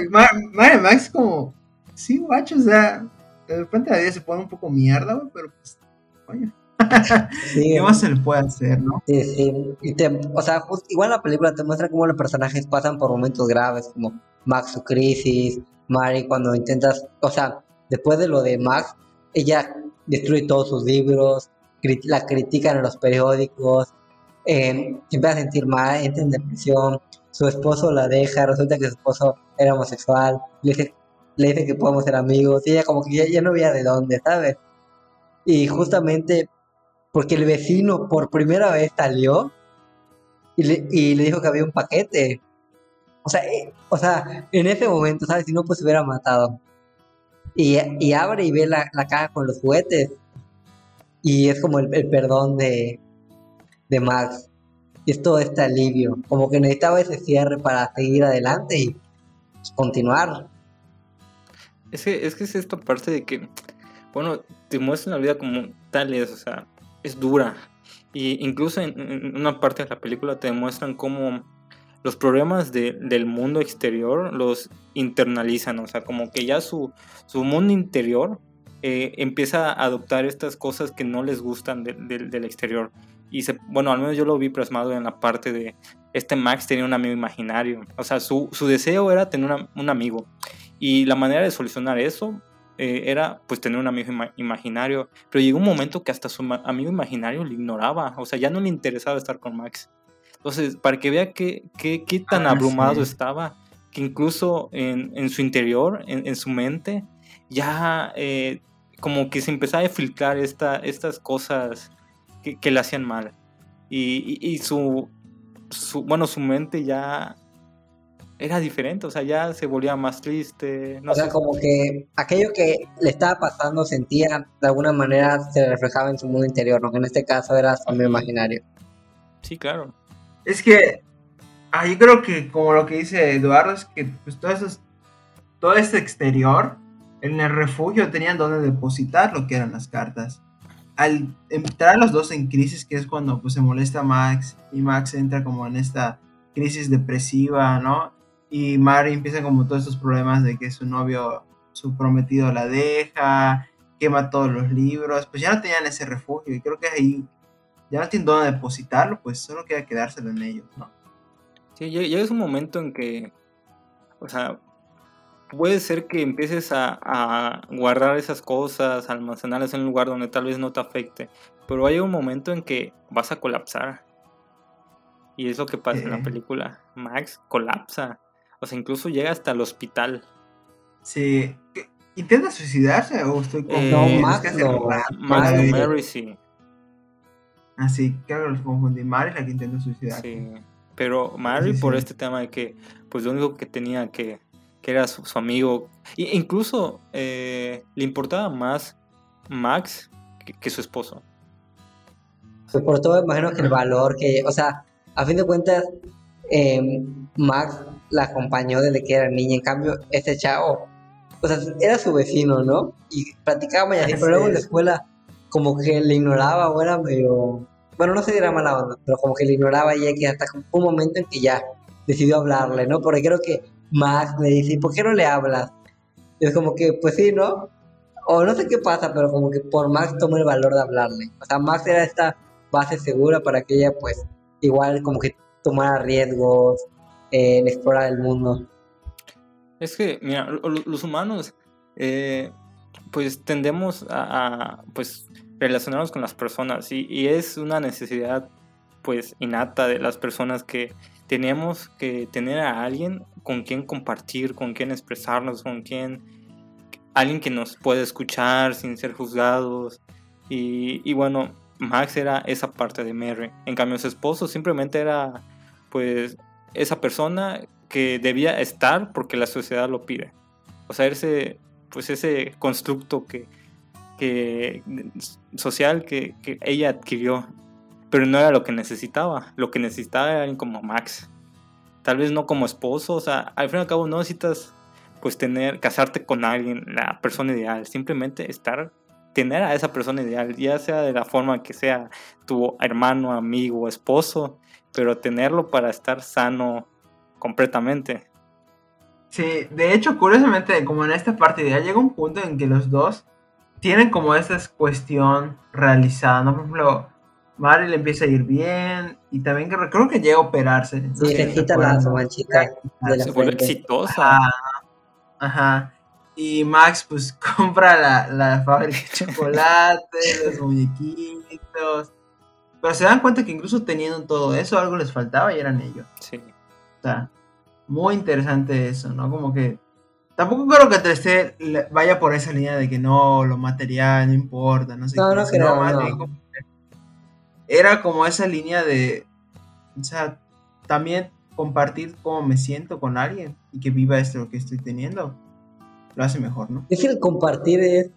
Mario Max como sí, guacho, o sea, de repente la vida se pone un poco mierda, güey, pero pues, coño. ¿Qué más se le puede hacer, no? Sí, sí. Y te, o sea, igual la película te muestra cómo los personajes pasan por momentos graves, como Max su crisis, Mari cuando intentas, o sea, después de lo de Max, ella destruye todos sus libros, la critican en los periódicos, eh, empieza a sentir mal, entra en depresión, su esposo la deja, resulta que su esposo era homosexual, le dice le dice que podemos ser amigos y ella como que ya, no veía de dónde, ¿sabes? Y justamente porque el vecino por primera vez salió y le, y le dijo que había un paquete. O sea, eh, o sea, en ese momento, ¿sabes? Si no, pues se hubiera matado. Y, y abre y ve la, la, caja con los juguetes. Y es como el, perdón de, de Max. Y es todo este alivio. Como que necesitaba ese cierre para seguir adelante y continuar. Es que, es que es esta parte de que, bueno, te muestran la vida como tal es, o sea, es dura. Y incluso en, una parte de la película te demuestran cómo los problemas del mundo exterior los internalizan, o sea, como que ya su, su mundo interior eh, empieza a adoptar estas cosas que no les gustan del exterior. Y se, bueno, al menos yo lo vi plasmado en la parte de este Max tenía un amigo imaginario. O sea, su, su deseo era tener un amigo. Y la manera de solucionar eso eh, era pues tener un amigo imaginario. Pero llegó un momento que hasta su amigo imaginario le ignoraba. O sea, ya no le interesaba estar con Max. Entonces, para que vea qué, qué, qué tan ah, abrumado estaba, que incluso en, en su interior, en, en, su mente, ya eh, como que se empezaba a filtrar esta, estas cosas que, que, le hacían mal. Y, y, y su, su, bueno, su mente ya era diferente, o sea, ya se volvía más triste. No o sea, como que aquello que le estaba pasando sentía de alguna manera se reflejaba en su mundo interior, ¿no? Que en este caso era su imaginario. Sí, claro. Es que ahí yo creo que como lo que dice Eduardo es que pues todo eso, todo este exterior en el refugio tenían donde depositar lo que eran las cartas. Al entrar los dos en crisis, que es cuando pues se molesta Max y Max entra como en esta crisis depresiva, ¿no? y Mari empieza como todos estos problemas de que su novio, su prometido la deja, quema todos los libros, pues ya no tenían ese refugio y creo que ahí ya no tienen dónde depositarlo, pues solo queda quedárselo en ellos, ¿no? Sí, llega un momento en que, o sea, puede ser que empieces a, a, guardar esas cosas, almacenarlas en un lugar donde tal vez no te afecte, pero hay un momento en que vas a colapsar. Y es lo que pasa en la película. Max colapsa. O sea, incluso llega hasta el hospital. Sí. ¿Intenta suicidarse o estoy con... Eh, no, Max, no. Max Mary sí. Ah, sí, claro, los confundí. Mary es la que intenta suicidarse. Sí. Pero Mary por este tema de que, pues lo único que tenía que, que era su, amigo. E incluso eh, le importaba más Max que, su esposo. Por todo, imagino que el valor que, o sea, a fin de cuentas, eh, Max la acompañó desde que era niña. En cambio, ese chavo, o sea, era su vecino, ¿no? Y platicaba y así, pero luego en la escuela como que le ignoraba o era medio... Bueno, no sé si era mala onda, pero como que le ignoraba y que hasta un momento en que ya decidió hablarle, ¿no? Porque creo que Max le dice, ¿por qué no le hablas? Y es como que, pues sí, ¿no? O no sé qué pasa, pero como que por Max tomó el valor de hablarle. O sea, Max era esta base segura para que ella pues igual como que tomara riesgos en explorar el mundo. Es que, mira, los humanos, eh, pues tendemos a, pues relacionarnos con las personas y, y, es una necesidad pues innata de las personas que tenemos que tener a alguien con quien compartir, con quien expresarnos, con quien alguien que nos puede escuchar sin ser juzgados y, y bueno, Max era esa parte de Mary. En cambio, su esposo simplemente era pues esa persona que debía estar porque la sociedad lo pide. O sea, ese, pues ese constructo que, que social que, que, ella adquirió. Pero no era lo que necesitaba. Lo que necesitaba era alguien como Max. Tal vez no como esposo. O sea, al fin y al cabo no necesitas pues tener, casarte con alguien, la persona ideal. Simplemente estar, tener a esa persona ideal. Ya sea de la forma que sea tu hermano, amigo, esposo. Pero tenerlo para estar sano completamente. Sí, de hecho, curiosamente, como en esta parte ya llega un punto en que los dos tienen como esa cuestión realizada, ¿no? Por ejemplo, Mari le empieza a ir bien y también creo que llega a operarse. Sí, se quita la manchita. Se vuelve exitosa. Ajá, Y Max pues compra la, la fábrica de chocolate, los muñequitos. Pero se dan cuenta que incluso teniendo todo eso, algo les faltaba y eran ellos. Sí. O sea, muy interesante eso, ¿no? Como que tampoco creo que 3 vaya por esa línea de que no, lo material no importa, no sé no, qué. No, creo, no. Como era como esa línea de, o sea, también compartir cómo me siento con alguien y que viva esto que estoy teniendo, lo hace mejor, ¿no? Es que el compartir es,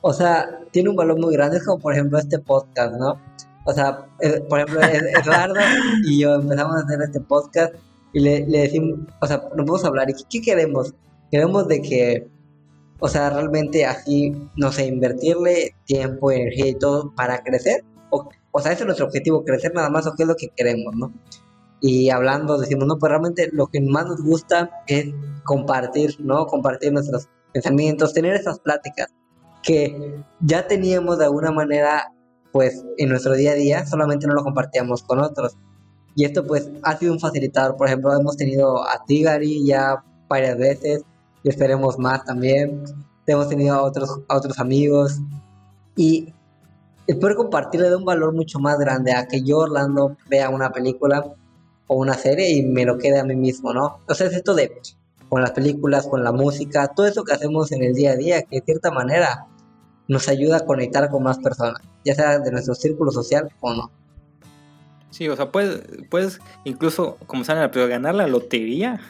o sea, tiene un valor muy grande, es como por ejemplo este podcast, ¿no? O sea, por ejemplo, Eduardo y yo empezamos a hacer este podcast y le, le decimos, o sea, nos vamos a hablar y ¿qué queremos? Queremos de que, o sea, realmente así, no sé, invertirle tiempo, energía y todo para crecer. O, o sea, ese es nuestro objetivo, crecer nada más o qué es lo que queremos, ¿no? Y hablando, decimos, no, pues realmente lo que más nos gusta es compartir, ¿no? Compartir nuestros pensamientos, tener esas pláticas que ya teníamos de alguna manera, pues, en nuestro día a día, solamente no lo compartíamos con otros. Y esto pues ha sido un facilitador. Por ejemplo, hemos tenido a Tigari ya varias veces y esperemos más también. Hemos tenido a otros, a otros amigos. Y el poder compartir le da un valor mucho más grande a que yo, Orlando, vea una película o una serie y me lo quede a mí mismo, ¿no? O sea, es esto de con las películas, con la música, todo eso que hacemos en el día a día, que de cierta manera nos ayuda a conectar con más personas, ya sea de nuestro círculo social o no. Sí, o sea, puedes, puedes incluso, como saben, ganar la lotería.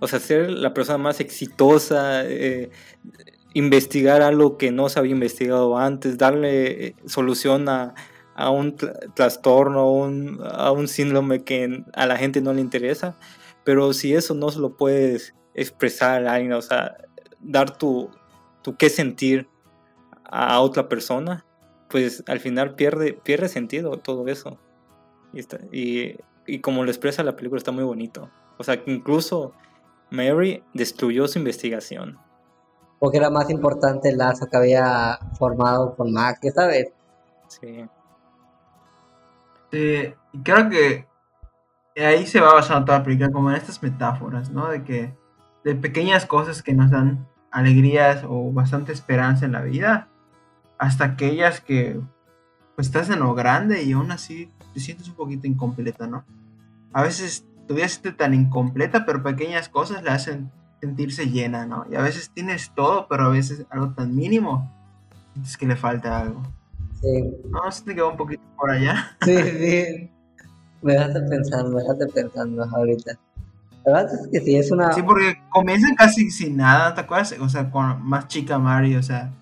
O sea, ser la persona más exitosa, eh, investigar algo que no se había investigado antes, darle eh, solución a, a un trastorno, a un, a un síndrome que a la gente no le interesa. Pero si eso no se lo puedes expresar a alguien, o sea, dar tu, tu qué sentir a otra persona, pues al final pierde, pierde sentido todo eso. Y, y, como lo expresa la película, está muy bonito. O sea, que incluso Mary destruyó su investigación. Porque era más importante el lazo que había formado con Max, ¿sabes? Sí. Sí, y creo que ahí se va basando toda la película, como en estas metáforas, ¿no? De que de pequeñas cosas que nos dan alegrías o bastante esperanza en la vida, hasta aquellas que pues estás en lo grande y aún así te sientes un poquito incompleta, ¿no? A veces tu vida se tan incompleta, pero pequeñas cosas le hacen sentirse llena, ¿no? Y a veces tienes todo, pero a veces algo tan mínimo, sientes que le falta algo. Sí. No, se te quedó un poquito por allá. Sí, sí. Me dejaste pensando, me dejaste pensando ahorita. La verdad es que sí, es una... Sí, porque comienzan casi sin nada, ¿te acuerdas? O sea, con más chica Mari, o sea,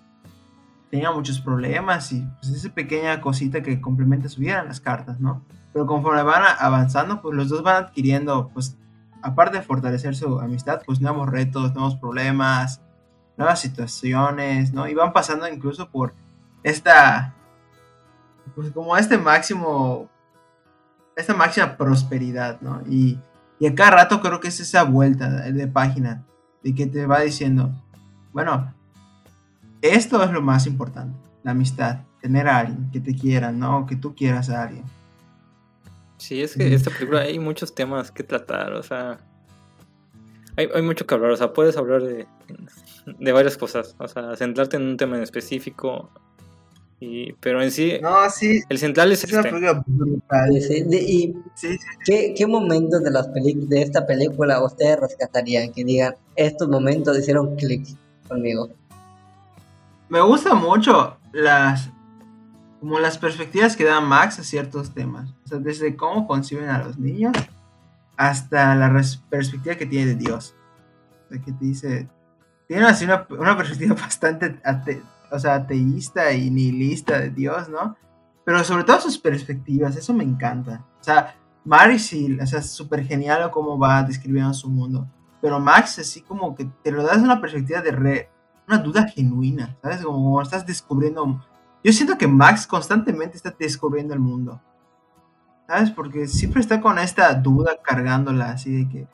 tenía muchos problemas y pues esa pequeña cosita que complementa su vida eran las cartas, ¿no? Pero conforme van avanzando, pues los dos van adquiriendo, pues, aparte de fortalecer su amistad, pues nuevos retos, nuevos problemas, nuevas situaciones, ¿no? Y van pasando incluso por esta, pues como este máximo, esta máxima prosperidad, ¿no? Y, y a cada rato creo que es esa vuelta de página, de que te va diciendo, bueno, esto es lo más importante. la amistad, tener a alguien que te quiera, ¿no? Que tú quieras a alguien. Sí, es que esta película hay muchos temas que tratar, o sea, hay, hay mucho que hablar, o sea, puedes hablar de, de varias cosas, o sea, centrarte en un tema en específico, y, pero en sí, No, sí, el central es es una este. película brutal. Sí. De- ¿Y Sí, sí. qué, qué momentos de, las peli- de esta película ustedes rescatarían? Que digan, estos momentos hicieron clic conmigo. Me gusta mucho las como las perspectivas que da Max a ciertos temas. O sea, desde cómo conciben a los niños hasta la perspectiva que tiene de Dios. O sea, que te dice. Tiene así una, una perspectiva bastante ate- o sea, ateísta y nihilista de Dios, ¿no? Pero sobre todo sus perspectivas, eso me encanta. O sea, Mary sí, o sea, súper genial cómo va describiendo su mundo. Pero Max, así como que te lo das una perspectiva de re, una duda genuina, ¿sabes? Como, como estás descubriendo. Yo siento que Max constantemente está descubriendo el mundo, ¿sabes? Porque siempre está con esta duda cargándola, así de que,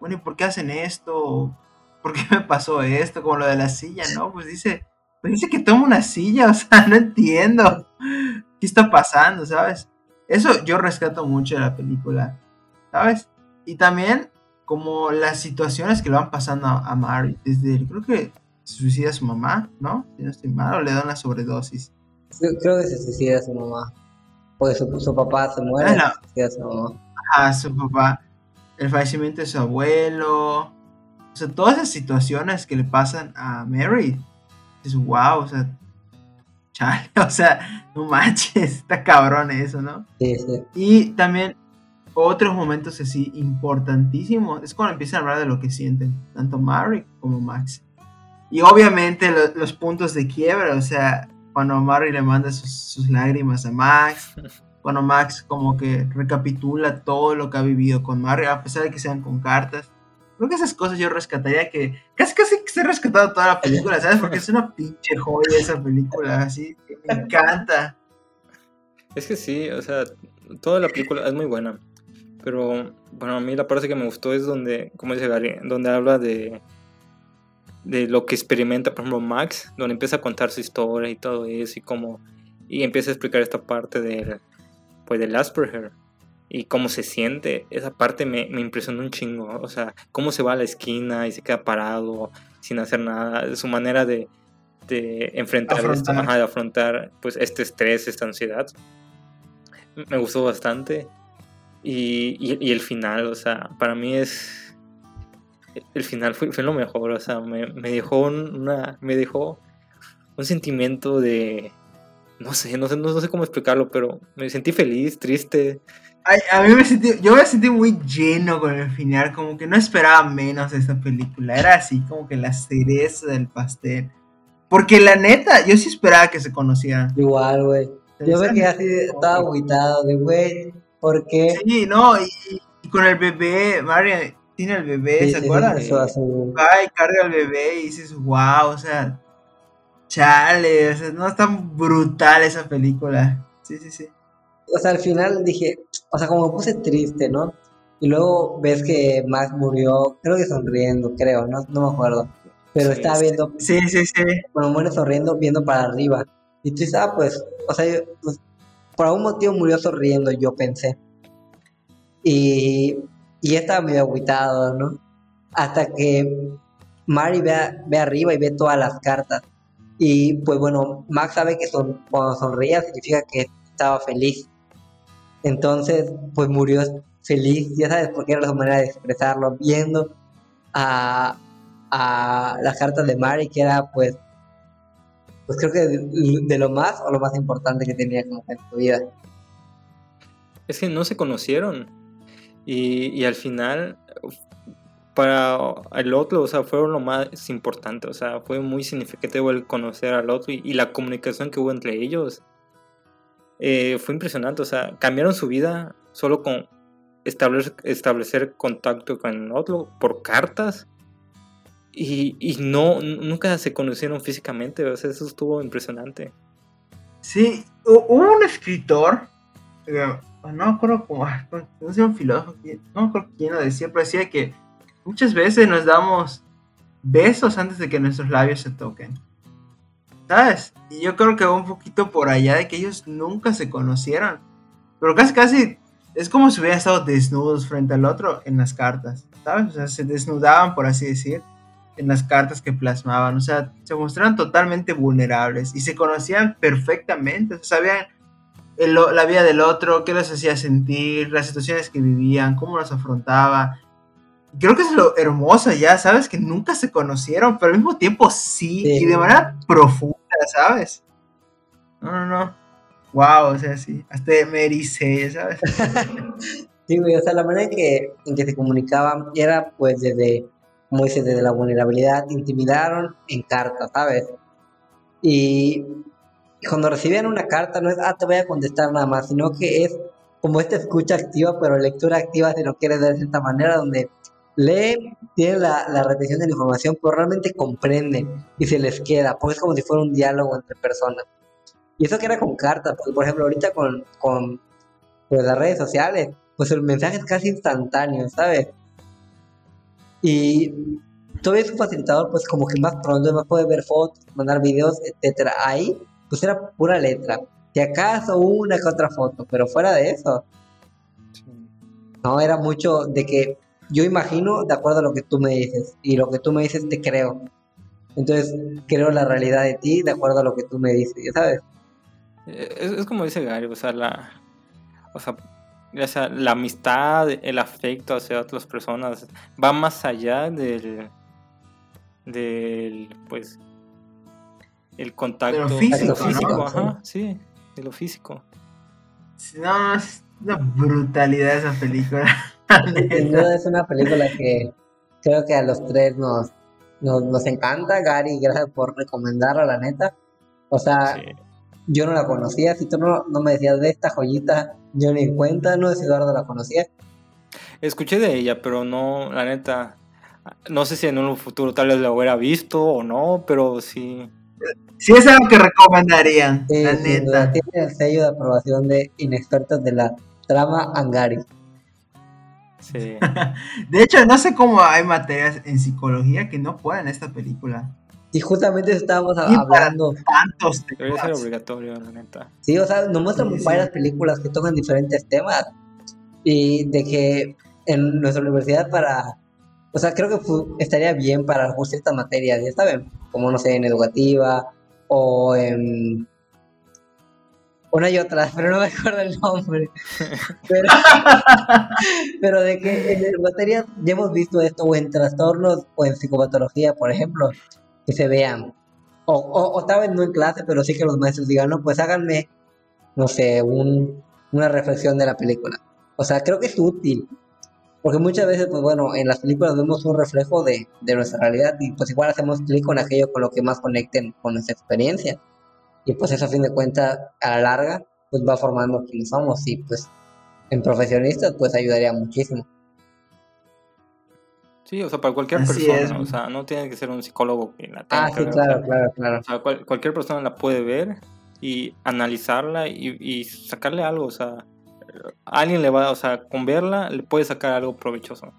bueno, ¿y por qué hacen esto? ¿Por qué me pasó esto? Como lo de la silla, ¿no? Pues dice, pues dice que toma una silla, o sea, no entiendo qué está pasando, ¿sabes? Eso yo rescato mucho de la película, ¿sabes? Y también como las situaciones que le van pasando a, a Mary, desde, creo que se suicida su mamá, ¿no? Si no estoy mal, o le da una sobredosis. Creo, que se suicida su mamá. Porque su, su papá se muere, Ah, su mamá. a su papá, el fallecimiento de su abuelo, o sea, todas esas situaciones que le pasan a Mary, es wow, o sea, chale, o sea, no manches, está cabrón eso, ¿no? Sí, sí. Y también otros momentos así importantísimos es cuando empiezan a hablar de lo que sienten, tanto Mary como Max. Y obviamente lo- los puntos de quiebra, o sea, cuando Mary le manda sus, sus lágrimas a Max, cuando Max como que recapitula todo lo que ha vivido con Mary, a pesar de que sean con cartas. Creo que esas cosas yo rescataría que casi casi que se ha rescatado toda la película, ¿sabes? Porque es una pinche joya esa película, así, me encanta. Es que sí, o sea, toda la película es muy buena. Pero, bueno, a mí la parte que me gustó es donde, como dice Gary, donde habla de, de lo que experimenta, por ejemplo, Max, donde empieza a contar su historia y todo eso, y cómo, y empieza a explicar esta parte del, pues, del Asperger, y cómo se siente. Esa parte me, me impresionó un chingo, o sea, cómo se va a la esquina y se queda parado, sin hacer nada, su manera de, de enfrentar esto, Afrontar. ajá, de afrontar, pues, este estrés, esta ansiedad me gustó bastante. Y, y- y el final, o sea, para mí es. El final fue, fue lo mejor, o sea, me, me dejó un- una. Me dejó un sentimiento de. No sé, no sé, no, sé cómo explicarlo, pero me sentí feliz, triste. Ay, a mí me sentí, yo me sentí muy lleno con el final, como que no esperaba menos de esta película, era así como que la cereza del pastel. Porque la neta, yo sí esperaba que se conocieran. Igual, güey. Yo me quedé así, estaba agüitado, de güey, ¿por qué? Sí, no, y, y con el bebé, Mario tiene el bebé, Sí, ¿se sí, acuerdan? sí, Va y carga al bebé y dices, wow, o sea, chale, o sea, no es tan brutal esa película. Sí, sí, sí. O sea, al final dije, o sea, como me puse triste, ¿no? Y luego ves que Max murió, creo que sonriendo, creo, no, no me acuerdo. Pero estaba viendo, Sí, sí, sí. bueno, muere sonriendo, viendo para arriba. Y tú dices, ah, pues, o sea, yo, pues, por algún motivo murió sonriendo, yo pensé. Y, y estaba medio agüitado, ¿no? Hasta que Mari ve, ve arriba y ve todas las cartas. Y pues bueno, Max sabe que son, cuando sonreía significa que estaba feliz. Entonces, pues murió feliz, ya sabes, porque era su manera de expresarlo, viendo a, a las cartas de Mari, que era pues, pues creo que de, de lo más o lo más importante que tenía como en su vida. Es que no se conocieron. Y, al final, para el otro, o sea, fueron lo más importante. O sea, fue muy significativo el conocer al otro y, y la comunicación que hubo entre ellos. Eh, fue impresionante. O sea, cambiaron su vida solo con establecer, establecer contacto con el otro por cartas. Y, y no, nunca se conocieron físicamente. O sea, eso estuvo impresionante. Sí, hu- hubo un escritor, eh, no me acuerdo cómo, no sé, un filósofo, no me acuerdo quién lo decía, pero decía que muchas veces nos damos besos antes de que nuestros labios se toquen. ¿Sabes? Y yo creo que va un poquito por allá de que ellos nunca se conocieron. Pero casi, casi es como si hubieran estado desnudos frente al otro en las cartas, ¿sabes? O sea, se desnudaban, por así decir, en las cartas que plasmaban. O sea, se mostraban totalmente vulnerables y se conocían perfectamente. O sea, sabían la vida del otro, qué les hacía sentir, las situaciones que vivían, cómo las afrontaba. Creo que es lo hermoso ya, ¿sabes? Que nunca se conocieron, pero al mismo tiempo sí, y de manera profunda, ¿sabes? No, no, no. Wow, o sea, sí. Hasta me erice, ¿sabes? sí, güey, o sea, la manera en que, en que se comunicaban era pues desde, como dices, desde la vulnerabilidad, intimidaron en carta, ¿sabes? Y cuando recibían una carta no es, ah, te voy a contestar nada más, sino que es como esta escucha activa, pero lectura activa si lo quieres ver de esta manera, donde lee, tiene la, la retención de la información, pero realmente comprende y se les queda, porque es como si fuera un diálogo entre personas. Y eso que era con cartas, porque por ejemplo ahorita con, con pues, las redes sociales, pues el mensaje es casi instantáneo, ¿sabes? Y todo es un facilitador, pues como que más pronto, más puede ver fotos, mandar videos, etcétera. Ahí pues era pura letra. Si acaso una que otra foto, pero fuera de eso. No, era mucho de que yo imagino de acuerdo a lo que tú me dices y lo que tú me dices te creo. Entonces creo la realidad de ti de acuerdo a lo que tú me dices, ¿sabes? Eh, es, como dice Gary, o sea, la, o sea, la amistad, el afecto hacia otras personas va más allá del, del pues, el contacto físico, ajá, sí, de lo físico. No, es una brutalidad esa película. Sin duda es una película que creo que a los tres nos, nos, encanta. Gary, gracias por recomendarla, la neta. O sea, yo no la conocía. Si tú no, no, me decías de esta joyita, yo ni cuenta, no sé si Eduardo la conocía. Escuché de ella, pero no, la neta, no sé si en un futuro tal vez la hubiera visto o no, pero sí. Sí es algo que recomendarían, la neta. Tiene el sello de aprobación de inexpertos de la trama Angari. Sí. de hecho, no sé cómo hay materias en psicología que no puedan esta película. Y justamente estábamos hablando. Tantos Debería ser obligatorio, la neta. Sí, o sea, nos muestran varias películas que tocan diferentes temas. Y de que en nuestra universidad, para. O sea, creo que estaría bien para ciertas materias, ya saben, como no sé, en educativa o en una y otra, pero no me acuerdo el nombre. Pero, de que en materia ya hemos visto esto o en trastornos o en psicopatología, por ejemplo, que se vean. O, o, tal vez no en clase, pero sí que los maestros digan, no, pues háganme, no sé, un, una reflexión de la película. O sea, creo que es útil. Porque muchas veces, pues bueno, en las películas vemos un reflejo de, de nuestra realidad y pues igual hacemos clic con aquello con lo que más conecten con nuestra experiencia. Y pues eso a fin de cuentas, a la larga, pues va formando quienes somos y pues en profesionistas pues ayudaría muchísimo. Sí, o sea, para cualquier persona, o sea, no tiene que ser un psicólogo que la tenga. Ah, sí, claro, claro, claro. O sea, cualquier persona la puede ver y analizarla y, y sacarle algo, o sea, alguien le va, o sea, con verla le puede sacar algo provechoso.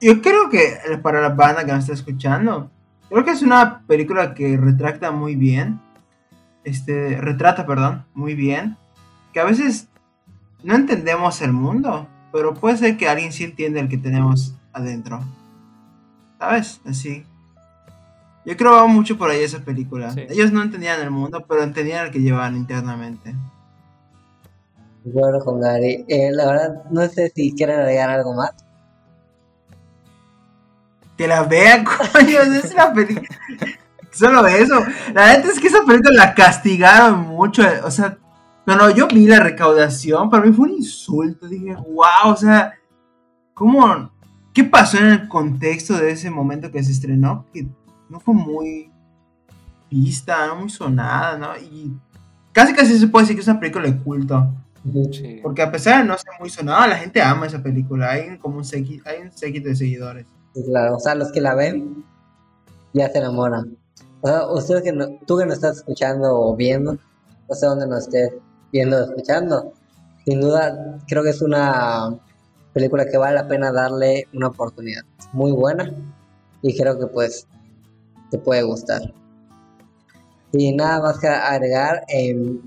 Yo, creo que para la banda que me está escuchando, creo que es una película que retracta muy bien, este, retrata, perdón, muy bien, que a veces no entendemos el mundo, pero puede ser que alguien sí entienda el que tenemos adentro. ¿Sabes? Así. Yo creo que va mucho por ahí esa película. Ellos no entendían el mundo, pero entendían el que llevaban internamente. Bueno, con Gary. Eh, la verdad, no sé si quieren agregar algo más. Que la vean, coño, es una película. Solo eso. La verdad es que esa película la castigaron mucho. O sea, cuando yo vi la recaudación, para mí fue un insulto. Dije, wow, o sea, ¿cómo? ¿Qué pasó en el contexto de ese momento que se estrenó? Que no fue muy vista, no muy sonada, ¿no? Y casi casi se puede decir que es una película de culto. Porque a pesar de no ser muy sonada, la gente ama esa película. Hay como un séquito, hay un séquito de seguidores. claro, o sea, los que la ven ya se enamoran. O sea, usted que no, tú que nos estás escuchando o viendo, no sé dónde nos estés viendo o escuchando, sin duda creo que es una película que vale la pena darle una oportunidad. Muy buena y creo que pues te puede gustar. Sin nada más que agregar, em,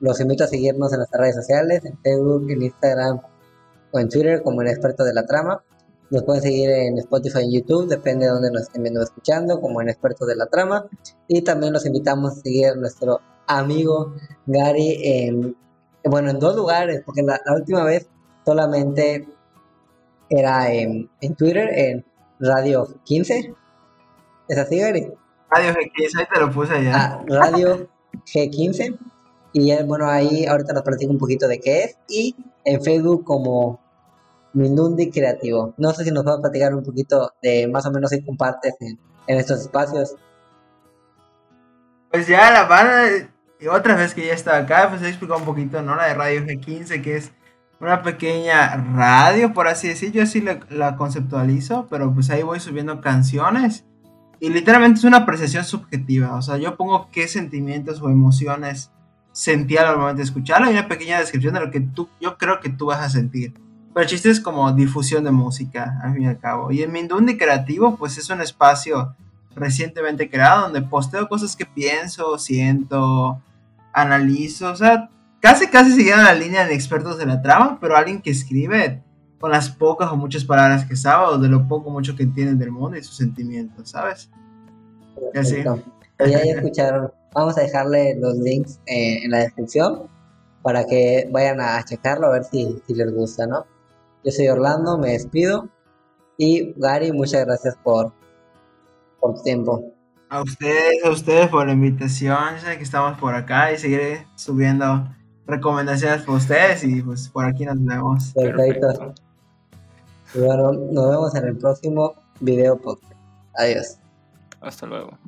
los invito a seguirnos en nuestras redes sociales, en Facebook, en Instagram o en Twitter como el experto de la trama. Nos pueden seguir en Spotify y en YouTube, depende de donde nos estén viendo o escuchando, como en experto de la trama. Y también los invitamos a seguir a nuestro amigo Gary en, bueno, en dos lugares, porque la, última vez solamente era en, en, Twitter, en Radio 15. ¿Es así, Gary? Radio G15, ahí te lo puse ya. Ah, Radio G15. Y bueno, ahí ahorita nos platico un poquito de qué es. Y en Facebook como Minundi Creativo. No sé si nos va a platicar un poquito de más o menos si compartes en, estos espacios. Pues ya la banda, y otra vez que ya está acá, pues he explicado un poquito, ¿no? La de Radio G15, que es una pequeña radio, por así decir. Yo así la, la conceptualizo, pero pues ahí voy subiendo canciones. Y literalmente es una apreciación subjetiva. O sea, yo pongo qué sentimientos o emociones sentía al momento de escucharlo y una pequeña descripción de lo que tú, yo creo que tú vas a sentir. Pero el chiste es como difusión de música, al fin y al cabo. Y en Mindundi Creativo, pues es un espacio recientemente creado donde posteo cosas que pienso, siento, analizo. O sea, casi, casi siguiendo la línea de expertos de la trama, pero alguien que escribe con las pocas o muchas palabras que sabe o de lo poco o mucho que entiende del mundo y sus sentimientos, ¿sabes? Y así. ya escucharon Vamos a dejarle los links eh, en la descripción para que vayan a checarlo a ver si, les gusta, ¿no? Yo soy Orlando, me despido. Y Gary, muchas gracias por, por tu tiempo. A ustedes, a ustedes por la invitación. sé que estamos por acá y seguiré subiendo recomendaciones para ustedes y pues por aquí nos vemos. Perfecto. bueno, nos vemos en el próximo video podcast. Adiós. Hasta luego.